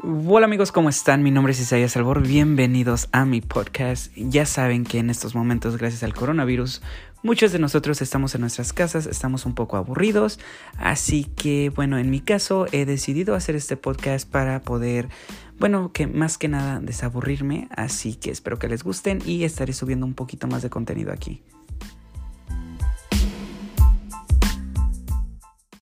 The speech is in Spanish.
Hola amigos, ¿cómo están? Mi nombre es Isaías Albor, bienvenidos a mi podcast. Ya saben que en estos momentos, gracias al coronavirus, muchos de nosotros estamos en nuestras casas, estamos un poco aburridos, así que bueno, en mi caso he decidido hacer este podcast para poder, bueno, que más que nada desaburrirme, así que espero que les gusten y estaré subiendo un poquito más de contenido aquí.